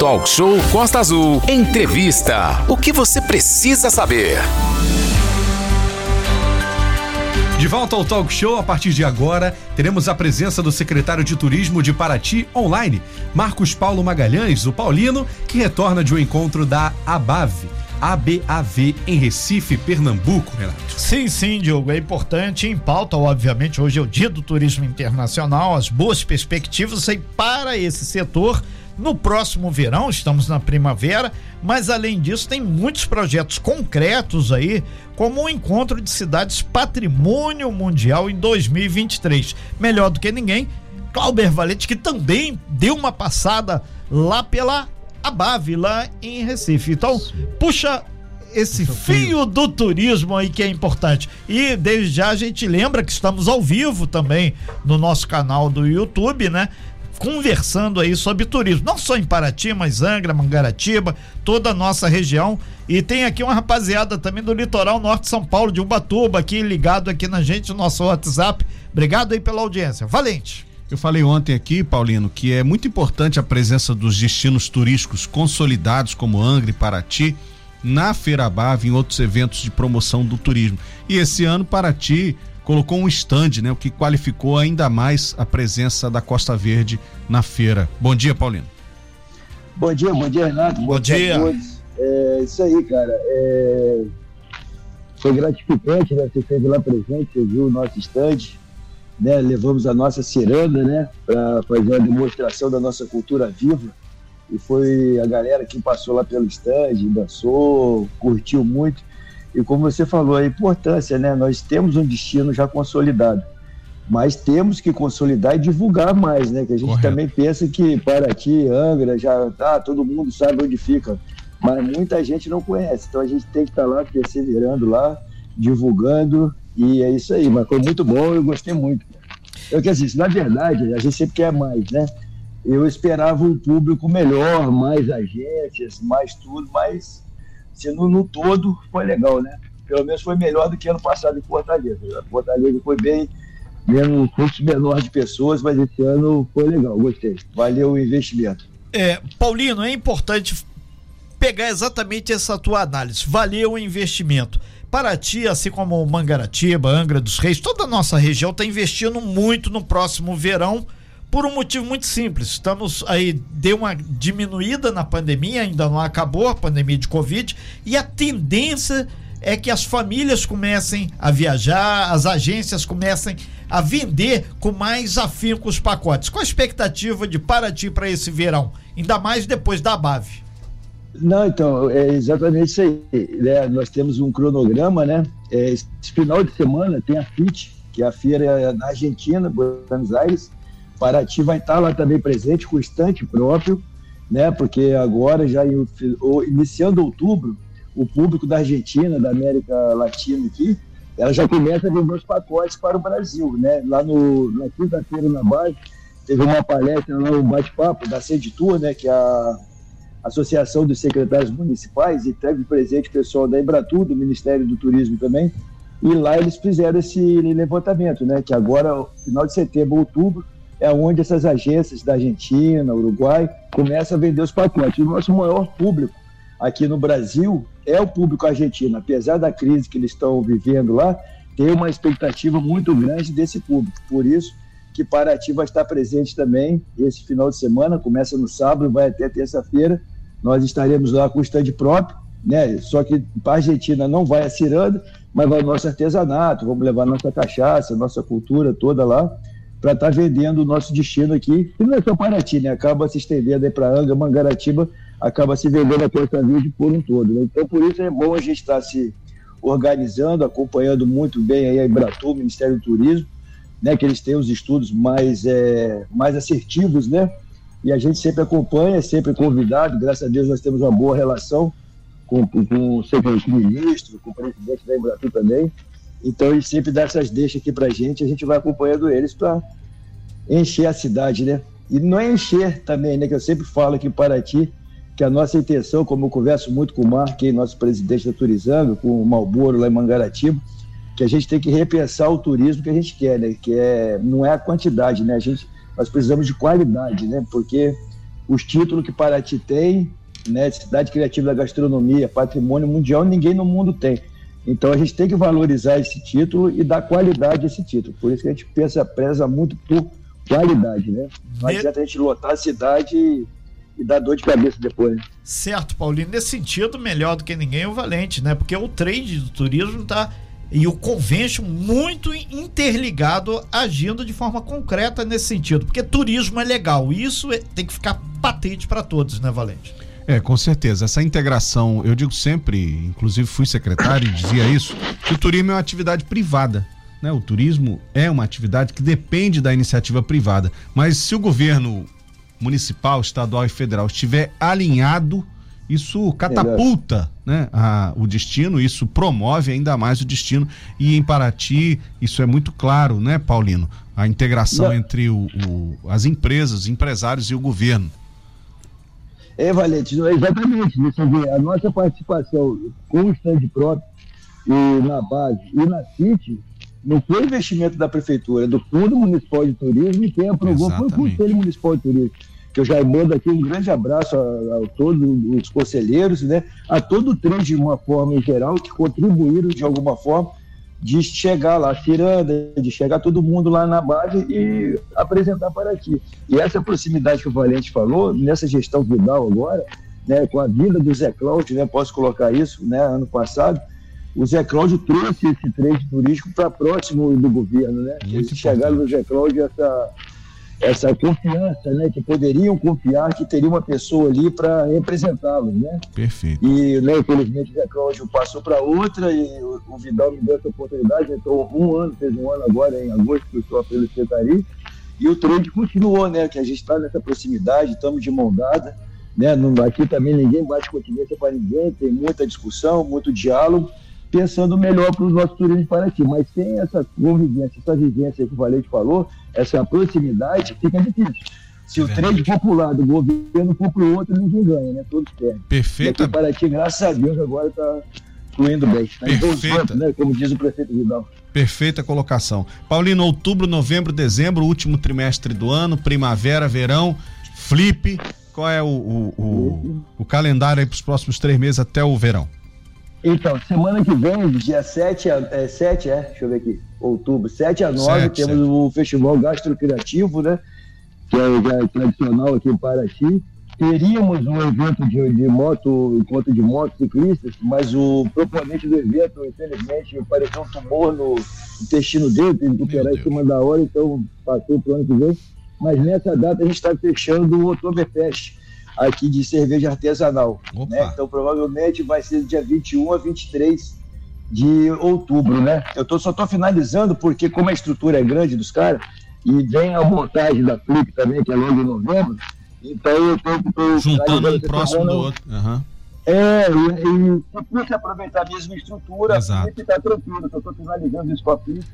Talk Show Costa Azul. Entrevista. O que você precisa saber? De volta ao Talk Show, a partir de agora, teremos a presença do secretário de Turismo de Paraty online, Marcos Paulo Magalhães, o Paulino, que retorna de um encontro da ABAV. ABAV em Recife, Pernambuco, Renato. Sim, sim, Diogo, é importante. Em pauta, obviamente, hoje é o Dia do Turismo Internacional, as boas perspectivas aí para esse setor no próximo verão, estamos na primavera, mas além disso, tem muitos projetos concretos aí, como o encontro de cidades Patrimônio Mundial em 2023. Melhor do que ninguém, Clauber Valente, que também deu uma passada lá pela Abave, lá em Recife. Então, puxa esse fio do turismo aí que é importante. E desde já a gente lembra que estamos ao vivo também no nosso canal do YouTube, né? Conversando aí sobre turismo, não só em Paraty, mas Angra, Mangaratiba, toda a nossa região. E tem aqui uma rapaziada também do litoral norte de São Paulo, de Ubatuba, aqui ligado aqui na gente, no nosso WhatsApp. Obrigado aí pela audiência. Valente. Eu falei ontem aqui, Paulino, que é muito importante a presença dos destinos turísticos consolidados como Angra e Paraty na Feira Bave em outros eventos de promoção do turismo. E esse ano Paraty colocou um stand, né, o que qualificou ainda mais a presença da Costa Verde na feira. Bom dia, Paulino. Bom dia, bom dia, Renato. Bom, bom dia. dia. É isso aí, cara. É... Foi gratificante, né? Você esteve lá presente, você viu o nosso stand, né? Levamos a nossa ciranda, né? Para fazer uma demonstração da nossa cultura viva. E foi a galera que passou lá pelo stand, dançou, curtiu muito. E como você falou, a importância, né? Nós temos um destino já consolidado, mas temos que consolidar e divulgar mais, né? Que a gente Correto. também pensa que Paraty, Angra, já tá, todo mundo sabe onde fica, mas muita gente não conhece. Então a gente tem que estar tá lá perseverando lá, divulgando, e é isso aí. Mas foi muito bom, eu gostei muito. Eu quer dizer, na verdade, a gente sempre quer mais, né? Eu esperava um público melhor, mais agências, mais tudo, mas assim, no, no, todo foi legal, né? Pelo menos foi melhor do que ano passado em Fortaleza. Fortaleza foi bem, menos um fluxo menor de pessoas, mas esse ano foi legal, gostei. Valeu o investimento. É, Paulino, é importante pegar exatamente essa tua análise. Valeu o investimento. Paraty, assim como Mangaratiba, Angra dos Reis, toda a nossa região está investindo muito no próximo verão por um motivo muito simples. Estamos aí, deu uma diminuída na pandemia, ainda não acabou a pandemia de Covid, e a tendência é que as famílias comecem a viajar, as agências comecem a vender com mais afinco os pacotes. Qual a expectativa de Paraty para esse verão? Ainda mais depois da BAV. Não, então, é exatamente isso aí. Né? Nós temos um cronograma, né? É, esse final de semana tem a FIT, que é a feira na Argentina, Buenos Aires, Paraty vai estar lá também presente com o estante próprio, né? Porque agora, já iniciando outubro, o público da Argentina, da América Latina aqui, ela já começa a vender os pacotes para o Brasil, né? Lá no, na quinta-feira na base, teve uma palestra lá, um bate-papo da Seditur, né? Que é a Associação dos Secretários Municipais, e teve presente o pessoal da Embratur, do Ministério do Turismo também, e lá eles fizeram esse levantamento, né? Que agora, final de setembro, outubro, é onde essas agências da Argentina, Uruguai, começam a vender os pacotes. O nosso maior público aqui no Brasil é o público argentino. Apesar da crise que eles estão vivendo lá, tem uma expectativa muito grande desse público. Por isso que Paraty vai estar presente também esse final de semana, começa no sábado, vai até terça-feira. Nós estaremos lá com o stand próprio, né? Só que para a Argentina não vai a ciranda, mas vai o nosso artesanato, vamos levar nossa cachaça, nossa cultura toda lá para estar tá vendendo o nosso destino aqui. E não é só Paraty, né? Acaba se estendendo aí para Anga, Mangaratiba, acaba se vendendo a Costa Verde por um todo. Né? Então, por isso é bom a gente estar tá se organizando, acompanhando muito bem aí a Embratur, o Ministério do Turismo, né? Que eles têm os estudos mais, é, mais assertivos, né? E a gente sempre acompanha, sempre convidado. Graças a Deus nós temos uma boa relação com, com, com o ministro, com o presidente da Embratur também. Então ele sempre dá essas deixas aqui pra gente, a gente vai acompanhando eles para encher a cidade, né? E não é encher também, né? Que eu sempre falo aqui para ti, que a nossa intenção, como eu converso muito com o Mark, nosso presidente da Turizando, com o Malboro lá em Mangaratiba, que a gente tem que repensar o turismo que a gente quer, né? Que é, não é a quantidade, né? A gente, nós precisamos de qualidade, né? Porque os títulos que Paraty tem, né? Cidade Criativa da Gastronomia, Patrimônio Mundial, ninguém no mundo tem. Então a gente tem que valorizar esse título e dar qualidade a esse título. Por isso que a gente pensa, preza muito por qualidade, né? Não adianta a gente lotar a cidade e, e dar dor de cabeça depois. Né? Certo, Paulinho. Nesse sentido, melhor do que ninguém é o Valente, né? Porque o trade do turismo está e o convention muito interligado, agindo de forma concreta nesse sentido. Porque turismo é legal. Isso é, tem que ficar patente para todos, né, Valente? É, com certeza. Essa integração, eu digo sempre, inclusive fui secretário e dizia isso, que o turismo é uma atividade privada. Né? O turismo é uma atividade que depende da iniciativa privada. Mas se o governo municipal, estadual e federal estiver alinhado, isso catapulta né, a, o destino, isso promove ainda mais o destino. E em Paraty, isso é muito claro, né, Paulino? A integração Não. entre o, o, as empresas, empresários e o governo. É, Valente, exatamente. Você vê, a nossa participação com o stand próprio e na base e na CIT não foi investimento da prefeitura, é do Fundo Municipal de Turismo e quem aprovou exatamente. foi o Conselho Municipal de Turismo. Que eu já mando aqui um grande abraço a, a todos os conselheiros, né? a todo o trem de uma forma em geral, que contribuíram de alguma forma de chegar lá, Ciranda, de chegar todo mundo lá na base e apresentar para ti. E essa proximidade que o Valente falou, nessa gestão Vidal agora, né, com a vinda do Zé Cláudio, né, posso colocar isso, né, ano passado, o Zé Cláudio trouxe esse trade turístico para próximo do governo, né? Muito chegaram no Zé Cláudio essa essa confiança, né, que poderiam confiar que teria uma pessoa ali para representá-los, né? Perfeito. E, né, infelizmente, o Cláudio passou para outra e o, o, Vidal me deu essa oportunidade, então um ano, fez um ano agora em agosto que eu estou pelo secretaria e o trade continuou, né, que a gente está nessa proximidade, estamos de mão dada, né, aqui também ninguém bate continência para ninguém, tem muita discussão, muito diálogo, pensando melhor para os nossos turistas para aqui. Mas sem essa convivência, essa vivência que o Valente falou, essa proximidade, fica difícil. Se é o trade for para lado, o governo for para o outro, ninguém ganha, né? Todos perdem. Perfeito. Para aqui, graças a Deus, agora está fluindo bem. Tá Perfeita. né? Como diz o prefeito Vidal. Perfeita colocação. Paulino, outubro, novembro, dezembro, último trimestre do ano, primavera, verão, flip. Qual é o, o, o, o calendário aí para os próximos três meses até o verão? Então, semana que vem, dia 7 a, é, 7, é, deixa eu ver aqui, outubro, 7 a 9, 7, temos 7. o Festival Gastro Criativo, né? Que é, é tradicional aqui em Paraty. Teríamos um evento de, de moto, encontro de motociclistas, mas o proponente do evento, infelizmente, apareceu um tumor no intestino dele, teve que operar em cima da hora, então passou para o ano que vem. Mas nessa data a gente está fechando o Oktoberfest aqui de cerveja artesanal. Né? Então, provavelmente vai ser dia 21 a 23 de outubro, né? Eu tô, só estou finalizando porque, como a estrutura é grande dos caras, e vem a montagem da Flip também, que é logo em novembro, então eu tenho que... Juntando um próximo do outro. Uhum. É, e, e pude aproveitar a mesma estrutura, Exato. a Flip está tranquilo, eu estou finalizando isso com a Flip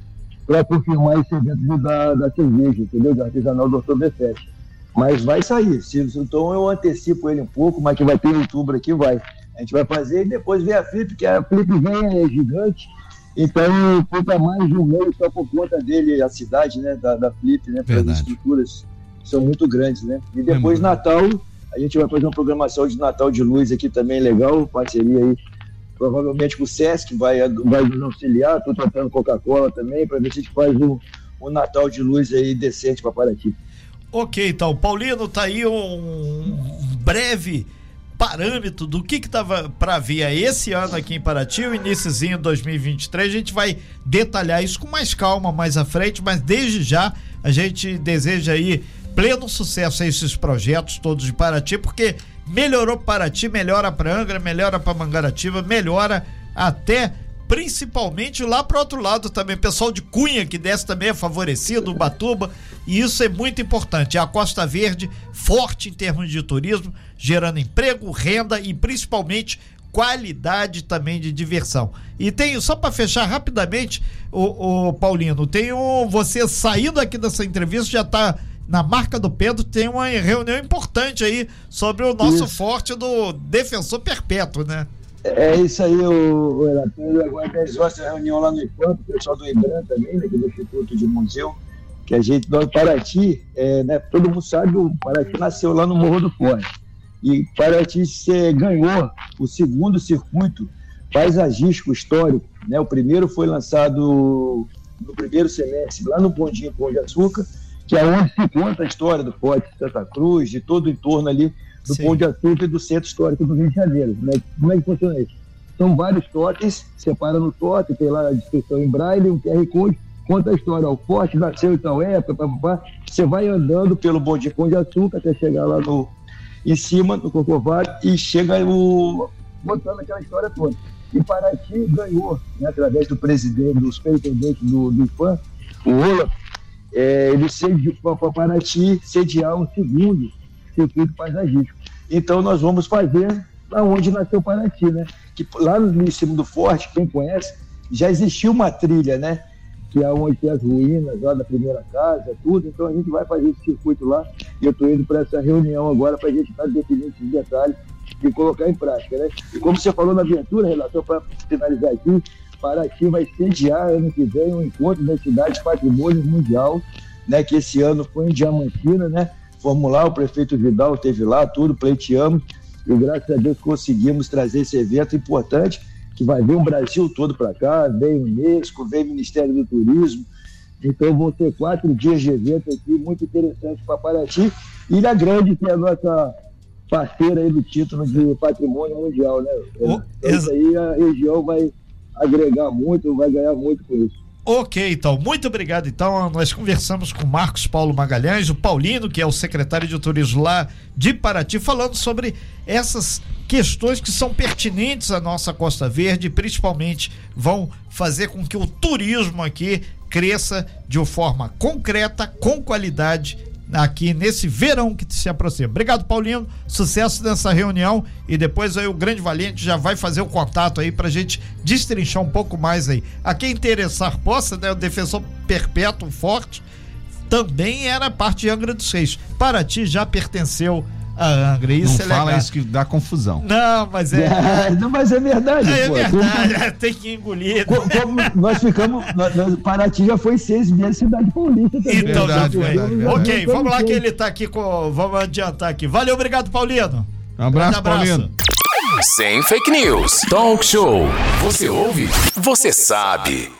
para confirmar esse evento da, da cerveja, entendeu? Do artesanal do Oktoberfest. Mas vai sair. Então eu antecipo ele um pouco, mas que vai ter em outubro aqui, vai. A gente vai fazer e depois vem a Flip, que a Flip vem é gigante. Então fica mais de um mês só por conta dele, a cidade, né, da, da Flip, né? Porque as estruturas são muito grandes, né? E depois Natal, a gente vai fazer uma programação de Natal de luz aqui também legal, parceria aí provavelmente com o Sesc vai, vai nos auxiliar, estou tratando Coca-Cola também, para ver se a gente faz um, um Natal de luz aí decente para Paraty. Ok, então, Paulino, tá aí um breve parâmetro do que que tava para vir esse ano aqui em Paraty, o iníciozinho de 2023. A gente vai detalhar isso com mais calma mais à frente, mas desde já a gente deseja aí pleno sucesso a esses projetos todos de Paraty, porque melhorou Paraty, melhora para Angra, melhora para Mangaratiba, melhora até principalmente lá para outro lado também, pessoal de Cunha que desce também é favorecido, Batuba, e isso é muito importante. A Costa Verde forte em termos de turismo, gerando emprego, renda e principalmente qualidade também de diversão. E tem só para fechar rapidamente, o, o, Paulino, tem um você saindo aqui dessa entrevista já está na marca do Pedro tem uma reunião importante aí sobre o nosso isso. forte do defensor perpétuo, né? É isso aí, o, o Agora 10 horas reunião lá no IPAM, o pessoal do IBRAM também, né, é do Instituto de Museu. que a gente, nós, Paraty, é, né, todo mundo sabe, o Paraty nasceu lá no Morro do Forte. E Paraty se, ganhou o segundo circuito paisagístico histórico. Né? O primeiro foi lançado no primeiro semestre, lá no Pondinho Pão de Açúcar, que é onde se conta a história do Forte de Santa Cruz, de todo o entorno ali do Sim. Pão de Açúcar e do Centro Histórico do Rio de Janeiro. Né? Como é que funciona isso? São vários totens, separa no totem, tem lá a descrição em braille, um QR Code, conta a história. O forte nasceu em tal época, papapá. Você vai andando pelo Bom de Pão de Açúcar até chegar lá no, em cima do Corcovado e chega o, contando aquela história toda. E Paraty ganhou, né, através do presidente, do superintendente do, do IFAM, o Ola, é, ele sediou para Paraty sediar um segundo circuito paisagístico. Então nós vamos fazer lá onde nasceu Paraty, né? Que lá no cima do forte, quem conhece, já existiu uma trilha, né? Que é onde tem as ruínas lá da primeira casa, tudo. Então a gente vai fazer esse circuito lá. E eu estou indo para essa reunião agora para a gente estar tá definindo esses detalhes e colocar em prática, né? E como você falou na aventura, relação para finalizar aqui, Paraty vai sediar ano que vem um encontro da cidade patrimônio mundial, né? Que esse ano foi em Diamantina, né? Fomos lá, o prefeito Vidal esteve lá, tudo, pleiteamos, e graças a Deus conseguimos trazer esse evento importante, que vai vir o Brasil todo para cá, vem o Unesco, vem o Ministério do Turismo, então vão ter quatro dias de evento aqui, muito interessante para Paraty. Ilha Grande, que é a nossa parceira aí do título de patrimônio mundial, né? Oh, então, isso aí a região vai agregar muito, vai ganhar muito com isso. Ok, então, muito obrigado. Então, nós conversamos com Marcos Paulo Magalhães, o Paulino, que é o secretário de turismo lá de Paraty, falando sobre essas questões que são pertinentes à nossa Costa Verde, principalmente vão fazer com que o turismo aqui cresça de forma concreta, com qualidade aqui nesse verão que se aproxima. Obrigado, Paulinho. Sucesso nessa reunião e depois aí o Grande Valente já vai fazer o contato aí pra gente destrinchar um pouco mais aí. A quem interessar possa, né? O defensor perpétuo forte também era parte de Angra dos Reis. Paraty já pertenceu a Angra. Isso não é fala legal. isso que dá confusão. Não, mas é. é não, mas é verdade. É, é verdade, como, tem que engolir. Como, como nós ficamos. Nós, Paraty já foi seis meses cidade paulista também. Então, verdade, verdade, verdade. Ok, vamos lá que ele está aqui com. Vamos adiantar aqui. Valeu, obrigado, Paulino. Um abraço, abraço. Paulino. Sem fake news. Talk show. Você ouve? Você sabe.